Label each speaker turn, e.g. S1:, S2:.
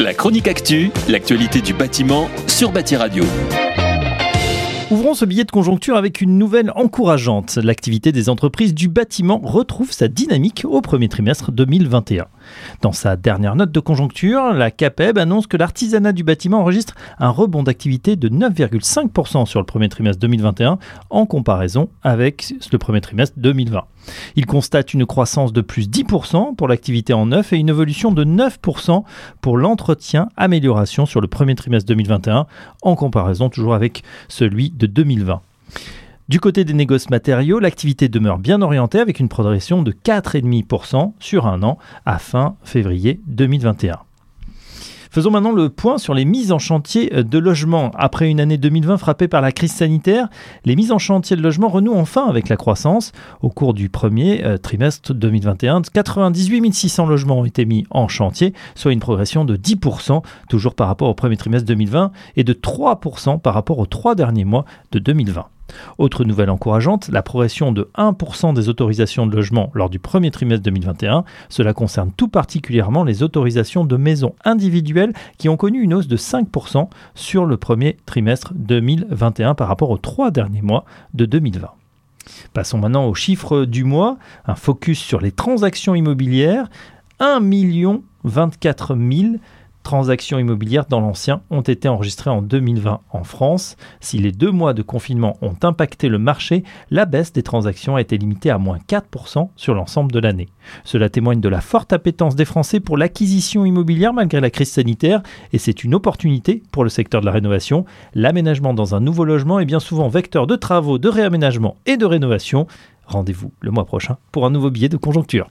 S1: La chronique actu, l'actualité du bâtiment sur Bâti Radio.
S2: Ouvrons ce billet de conjoncture avec une nouvelle encourageante. L'activité des entreprises du bâtiment retrouve sa dynamique au premier trimestre 2021. Dans sa dernière note de conjoncture, la CAPEB annonce que l'artisanat du bâtiment enregistre un rebond d'activité de 9,5% sur le premier trimestre 2021 en comparaison avec le premier trimestre 2020. Il constate une croissance de plus 10% pour l'activité en neuf et une évolution de 9% pour l'entretien amélioration sur le premier trimestre 2021 en comparaison toujours avec celui de 2020. Du côté des négoces matériaux, l'activité demeure bien orientée avec une progression de 4,5% sur un an à fin février 2021. Faisons maintenant le point sur les mises en chantier de logement. Après une année 2020 frappée par la crise sanitaire, les mises en chantier de logement renouent enfin avec la croissance. Au cours du premier euh, trimestre 2021, 98 600 logements ont été mis en chantier, soit une progression de 10%, toujours par rapport au premier trimestre 2020, et de 3% par rapport aux trois derniers mois de 2020. Autre nouvelle encourageante, la progression de 1% des autorisations de logement lors du premier trimestre 2021. Cela concerne tout particulièrement les autorisations de maisons individuelles qui ont connu une hausse de 5% sur le premier trimestre 2021 par rapport aux trois derniers mois de 2020. Passons maintenant aux chiffres du mois. Un focus sur les transactions immobilières. 1 24 000 transactions immobilières dans l'ancien ont été enregistrées en 2020 en France. Si les deux mois de confinement ont impacté le marché, la baisse des transactions a été limitée à moins 4% sur l'ensemble de l'année. Cela témoigne de la forte appétence des Français pour l'acquisition immobilière malgré la crise sanitaire et c'est une opportunité pour le secteur de la rénovation. L'aménagement dans un nouveau logement est bien souvent vecteur de travaux, de réaménagement et de rénovation. Rendez-vous le mois prochain pour un nouveau billet de conjoncture.